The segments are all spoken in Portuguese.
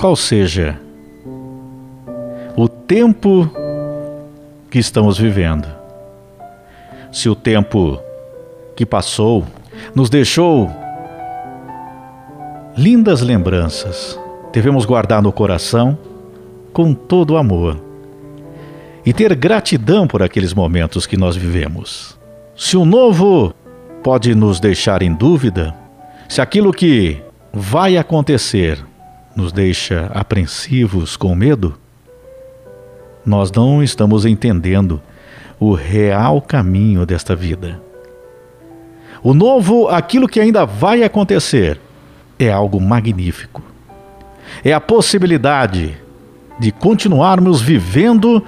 qual seja o tempo que estamos vivendo. Se o tempo que passou nos deixou lindas lembranças, devemos guardar no coração com todo amor e ter gratidão por aqueles momentos que nós vivemos. Se o novo pode nos deixar em dúvida, se aquilo que vai acontecer nos deixa apreensivos com medo, nós não estamos entendendo o real caminho desta vida. O novo, aquilo que ainda vai acontecer, é algo magnífico. É a possibilidade de continuarmos vivendo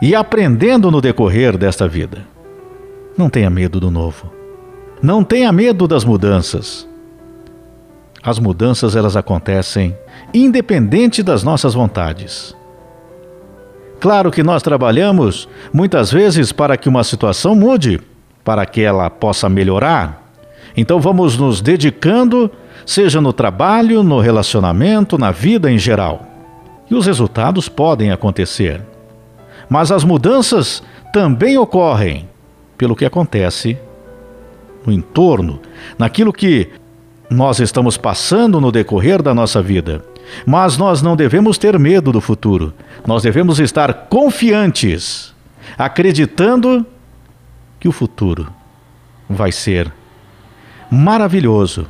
e aprendendo no decorrer desta vida. Não tenha medo do novo. Não tenha medo das mudanças. As mudanças elas acontecem independente das nossas vontades. Claro que nós trabalhamos muitas vezes para que uma situação mude, para que ela possa melhorar. Então vamos nos dedicando, seja no trabalho, no relacionamento, na vida em geral. E os resultados podem acontecer. Mas as mudanças também ocorrem pelo que acontece no entorno, naquilo que nós estamos passando no decorrer da nossa vida. Mas nós não devemos ter medo do futuro. Nós devemos estar confiantes, acreditando que o futuro vai ser maravilhoso,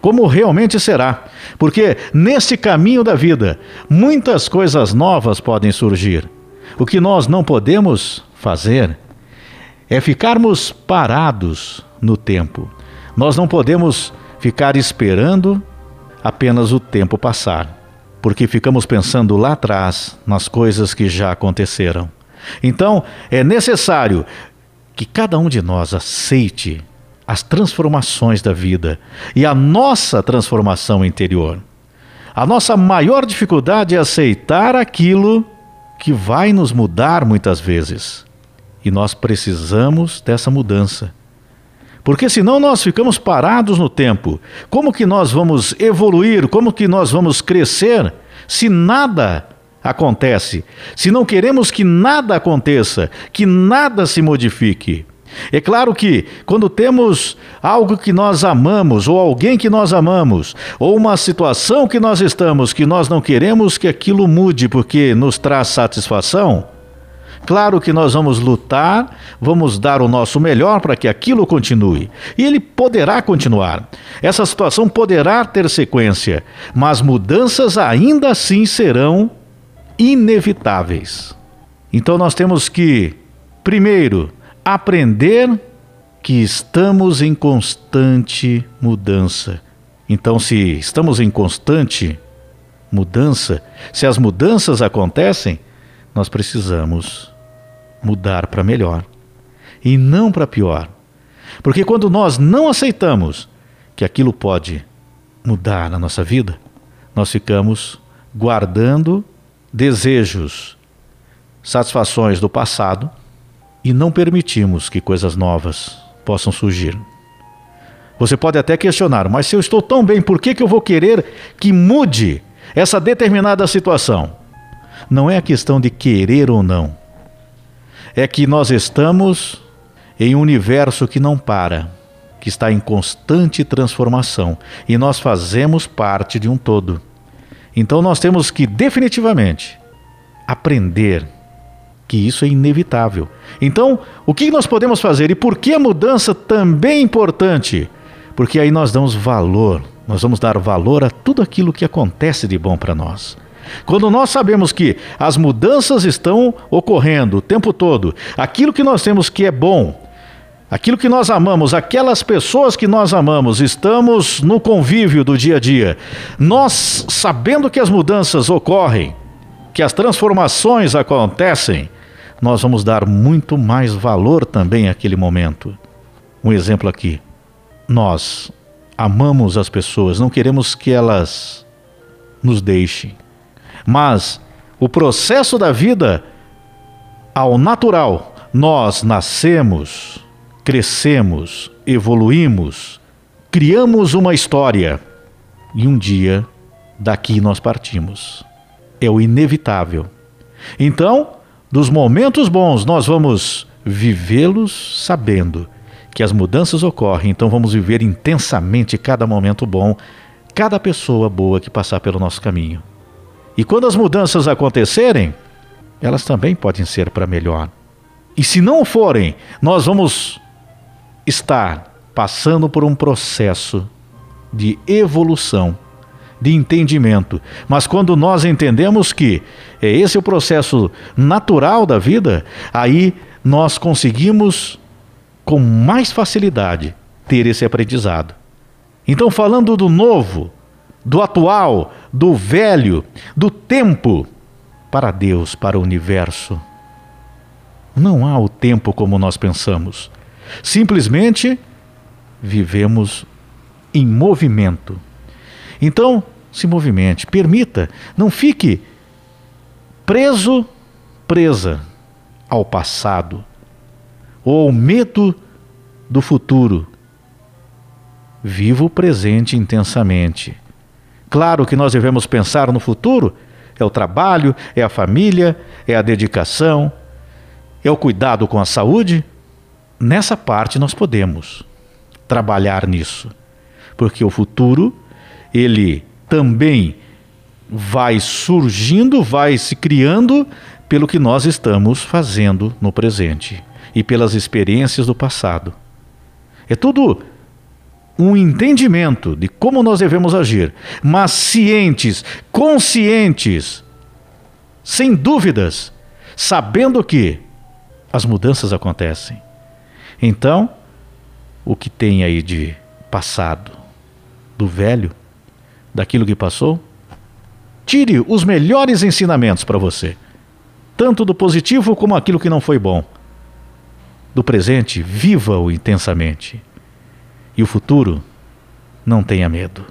como realmente será, porque nesse caminho da vida muitas coisas novas podem surgir. O que nós não podemos fazer é ficarmos parados no tempo. Nós não podemos ficar esperando apenas o tempo passar, porque ficamos pensando lá atrás nas coisas que já aconteceram. Então, é necessário que cada um de nós aceite as transformações da vida e a nossa transformação interior. A nossa maior dificuldade é aceitar aquilo que vai nos mudar muitas vezes. E nós precisamos dessa mudança. Porque senão nós ficamos parados no tempo. Como que nós vamos evoluir? Como que nós vamos crescer se nada acontece? Se não queremos que nada aconteça, que nada se modifique. É claro que quando temos algo que nós amamos, ou alguém que nós amamos, ou uma situação que nós estamos que nós não queremos que aquilo mude porque nos traz satisfação, Claro que nós vamos lutar, vamos dar o nosso melhor para que aquilo continue. E ele poderá continuar. Essa situação poderá ter sequência, mas mudanças ainda assim serão inevitáveis. Então nós temos que, primeiro, aprender que estamos em constante mudança. Então, se estamos em constante mudança, se as mudanças acontecem, nós precisamos mudar para melhor e não para pior. Porque quando nós não aceitamos que aquilo pode mudar na nossa vida, nós ficamos guardando desejos, satisfações do passado e não permitimos que coisas novas possam surgir. Você pode até questionar, mas se eu estou tão bem, por que, que eu vou querer que mude essa determinada situação? Não é a questão de querer ou não, é que nós estamos em um universo que não para, que está em constante transformação e nós fazemos parte de um todo. Então nós temos que definitivamente aprender que isso é inevitável. Então, o que nós podemos fazer e por que a mudança também é importante? Porque aí nós damos valor, nós vamos dar valor a tudo aquilo que acontece de bom para nós. Quando nós sabemos que as mudanças estão ocorrendo o tempo todo, aquilo que nós temos que é bom, aquilo que nós amamos, aquelas pessoas que nós amamos, estamos no convívio do dia a dia, nós sabendo que as mudanças ocorrem, que as transformações acontecem, nós vamos dar muito mais valor também àquele momento. Um exemplo aqui. Nós amamos as pessoas, não queremos que elas nos deixem. Mas o processo da vida, ao natural, nós nascemos, crescemos, evoluímos, criamos uma história e um dia daqui nós partimos. É o inevitável. Então, dos momentos bons, nós vamos vivê-los sabendo que as mudanças ocorrem, então vamos viver intensamente cada momento bom, cada pessoa boa que passar pelo nosso caminho. E quando as mudanças acontecerem, elas também podem ser para melhor. E se não forem, nós vamos estar passando por um processo de evolução, de entendimento. Mas quando nós entendemos que é esse o processo natural da vida, aí nós conseguimos com mais facilidade ter esse aprendizado. Então, falando do novo, do atual, do velho, do tempo, para Deus, para o universo, não há o tempo como nós pensamos. Simplesmente vivemos em movimento. Então, se movimente, permita, não fique preso, presa ao passado ou ao medo do futuro. Viva o presente intensamente. Claro que nós devemos pensar no futuro, é o trabalho, é a família, é a dedicação, é o cuidado com a saúde. Nessa parte nós podemos trabalhar nisso, porque o futuro ele também vai surgindo, vai se criando pelo que nós estamos fazendo no presente e pelas experiências do passado. É tudo um entendimento de como nós devemos agir, mas cientes, conscientes, sem dúvidas, sabendo que as mudanças acontecem. Então, o que tem aí de passado, do velho, daquilo que passou, tire os melhores ensinamentos para você, tanto do positivo como aquilo que não foi bom. Do presente, viva-o intensamente. E o futuro, não tenha medo.